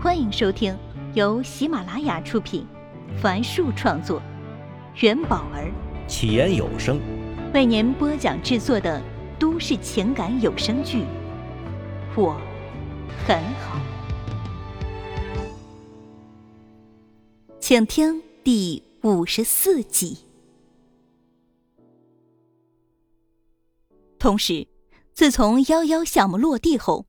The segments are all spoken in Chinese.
欢迎收听由喜马拉雅出品，凡树创作，元宝儿起言有声为您播讲制作的都市情感有声剧《我很好》，请听第五十四集。同时，自从幺幺项目落地后。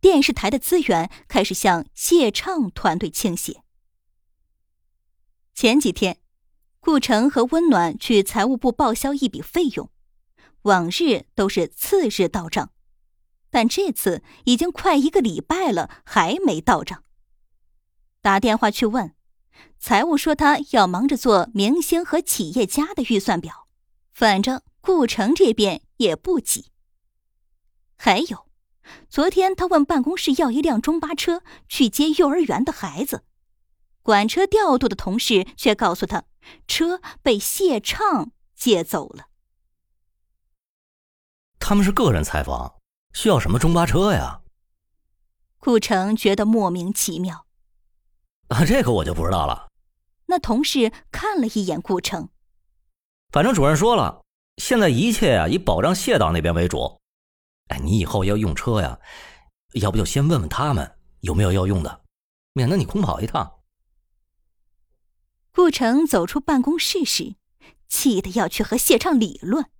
电视台的资源开始向谢畅团队倾斜。前几天，顾城和温暖去财务部报销一笔费用，往日都是次日到账，但这次已经快一个礼拜了，还没到账。打电话去问，财务说他要忙着做明星和企业家的预算表，反正顾城这边也不急。还有。昨天他问办公室要一辆中巴车去接幼儿园的孩子，管车调度的同事却告诉他，车被谢畅借走了。他们是个人采访，需要什么中巴车呀？顾城觉得莫名其妙。啊，这个我就不知道了。那同事看了一眼顾城，反正主任说了，现在一切啊以保障谢导那边为主。哎，你以后要用车呀，要不就先问问他们有没有要用的，免得你空跑一趟。顾城走出办公室时，气得要去和谢畅理论，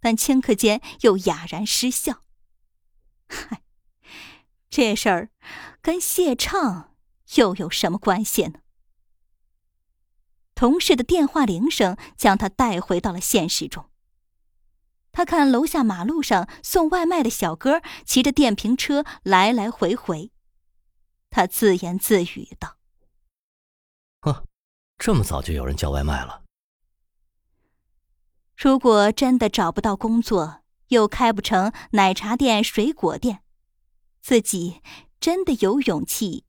但顷刻间又哑然失笑。嗨，这事儿跟谢畅又有什么关系呢？同事的电话铃声将他带回到了现实中。他看楼下马路上送外卖的小哥骑着电瓶车来来回回，他自言自语道：“呵，这么早就有人叫外卖了。如果真的找不到工作，又开不成奶茶店、水果店，自己真的有勇气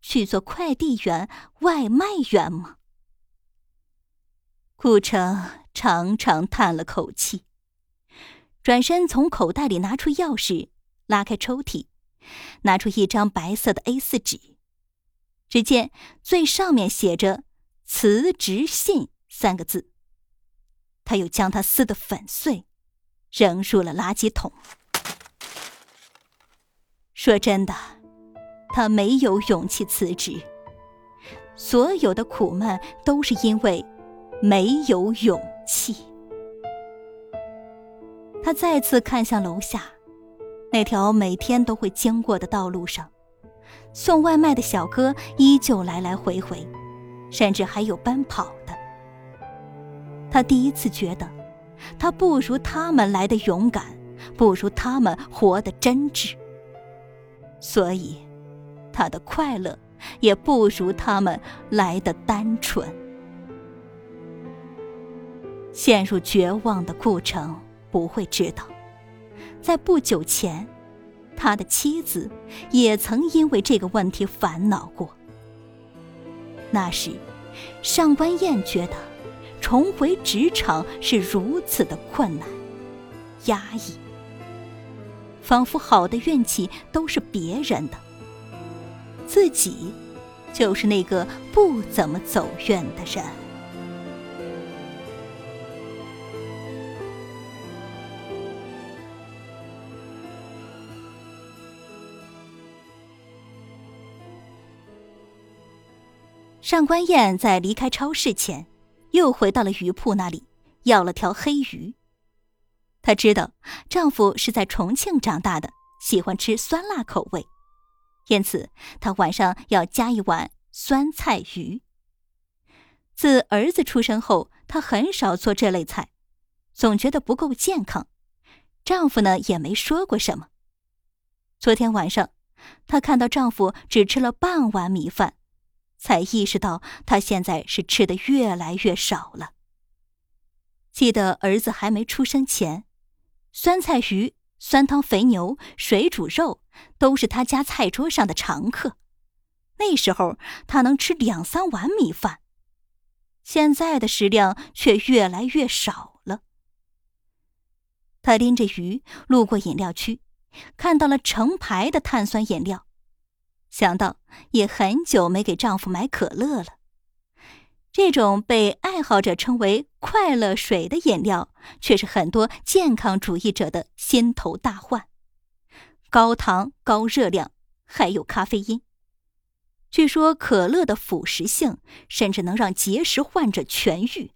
去做快递员、外卖员吗？”顾城长长叹了口气。转身从口袋里拿出钥匙，拉开抽屉，拿出一张白色的 A 四纸。只见最上面写着“辞职信”三个字。他又将它撕得粉碎，扔入了垃圾桶。说真的，他没有勇气辞职。所有的苦闷都是因为没有勇气。他再次看向楼下，那条每天都会经过的道路上，送外卖的小哥依旧来来回回，甚至还有奔跑的。他第一次觉得，他不如他们来的勇敢，不如他们活得真挚。所以，他的快乐也不如他们来的单纯。陷入绝望的顾城。不会知道，在不久前，他的妻子也曾因为这个问题烦恼过。那时，上官燕觉得重回职场是如此的困难、压抑，仿佛好的运气都是别人的，自己就是那个不怎么走运的人。上官燕在离开超市前，又回到了鱼铺那里，要了条黑鱼。她知道丈夫是在重庆长大的，喜欢吃酸辣口味，因此她晚上要加一碗酸菜鱼。自儿子出生后，她很少做这类菜，总觉得不够健康。丈夫呢，也没说过什么。昨天晚上，她看到丈夫只吃了半碗米饭。才意识到，他现在是吃的越来越少了。记得儿子还没出生前，酸菜鱼、酸汤肥牛、水煮肉都是他家菜桌上的常客。那时候他能吃两三碗米饭，现在的食量却越来越少了。他拎着鱼路过饮料区，看到了成排的碳酸饮料。想到也很久没给丈夫买可乐了。这种被爱好者称为“快乐水”的饮料，却是很多健康主义者的心头大患：高糖、高热量，还有咖啡因。据说可乐的腐蚀性甚至能让结石患者痊愈，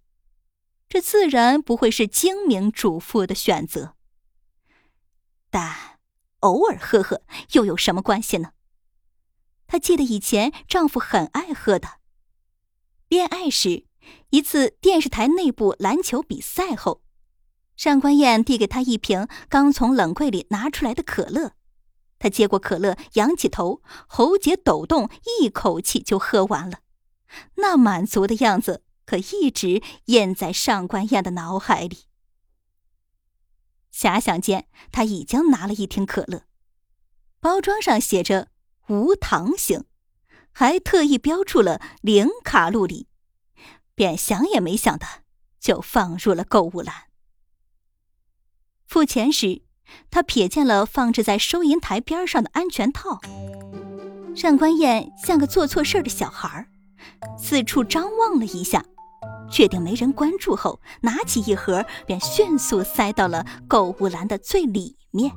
这自然不会是精明主妇的选择。但偶尔喝喝又有什么关系呢？她记得以前丈夫很爱喝的。恋爱时，一次电视台内部篮球比赛后，上官燕递给他一瓶刚从冷柜里拿出来的可乐。他接过可乐，仰起头，喉结抖动，一口气就喝完了。那满足的样子可一直印在上官燕的脑海里。遐想间，他已经拿了一听可乐，包装上写着“无糖型”，还特意标注了零卡路里，便想也没想的就放入了购物篮。付钱时。他瞥见了放置在收银台边上的安全套，上官燕像个做错事的小孩，四处张望了一下，确定没人关注后，拿起一盒便迅速塞到了购物篮的最里面。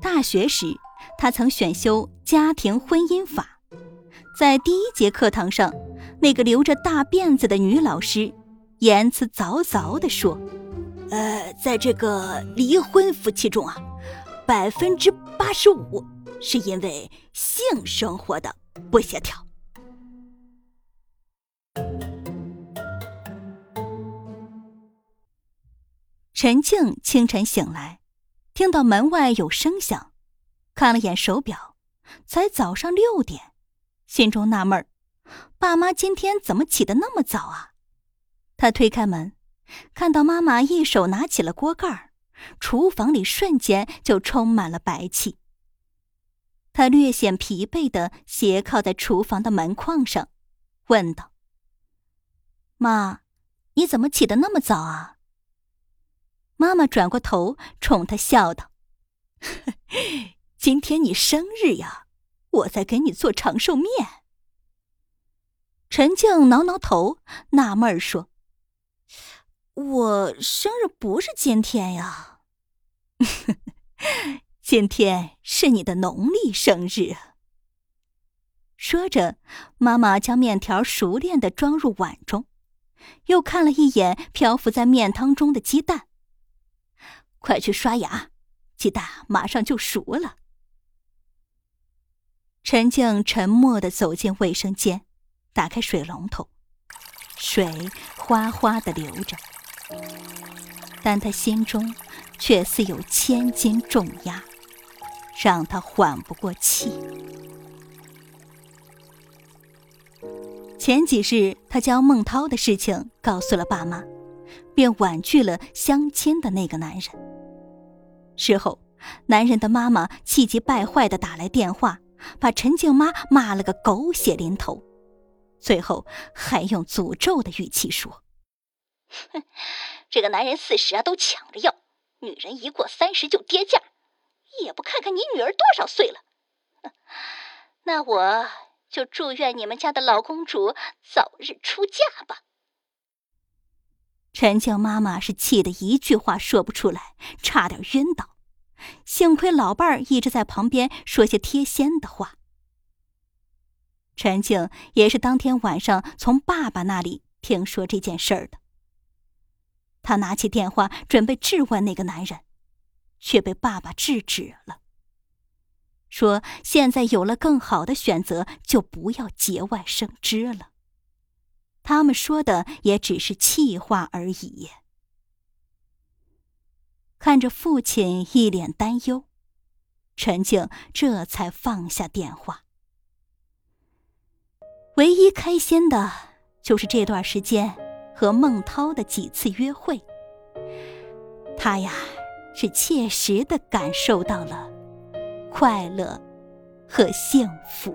大学时，他曾选修家庭婚姻法，在第一节课堂上，那个留着大辫子的女老师言辞凿凿地说。呃，在这个离婚夫妻中啊，百分之八十五是因为性生活的不协调。陈静清晨醒来，听到门外有声响，看了眼手表，才早上六点，心中纳闷儿：爸妈今天怎么起得那么早啊？他推开门。看到妈妈一手拿起了锅盖厨房里瞬间就充满了白气。他略显疲惫的斜靠在厨房的门框上，问道：“妈，你怎么起得那么早啊？”妈妈转过头冲他笑道：“ 今天你生日呀，我在给你做长寿面。”陈静挠挠头，纳闷说。我生日不是今天呀，今天是你的农历生日。说着，妈妈将面条熟练的装入碗中，又看了一眼漂浮在面汤中的鸡蛋。快去刷牙，鸡蛋马上就熟了。陈静沉默的走进卫生间，打开水龙头，水哗哗的流着。但他心中却似有千斤重压，让他缓不过气。前几日，他将孟涛的事情告诉了爸妈，便婉拒了相亲的那个男人。事后，男人的妈妈气急败坏的打来电话，把陈静妈骂了个狗血淋头，最后还用诅咒的语气说。哼，这个男人四十啊都抢着要，女人一过三十就跌价，也不看看你女儿多少岁了。那我就祝愿你们家的老公主早日出嫁吧。陈静妈妈是气得一句话说不出来，差点晕倒。幸亏老伴儿一直在旁边说些贴心的话。陈静也是当天晚上从爸爸那里听说这件事儿的。他拿起电话准备质问那个男人，却被爸爸制止了。说：“现在有了更好的选择，就不要节外生枝了。”他们说的也只是气话而已。看着父亲一脸担忧，陈静这才放下电话。唯一开心的就是这段时间。和孟涛的几次约会，他呀是切实的感受到了快乐和幸福。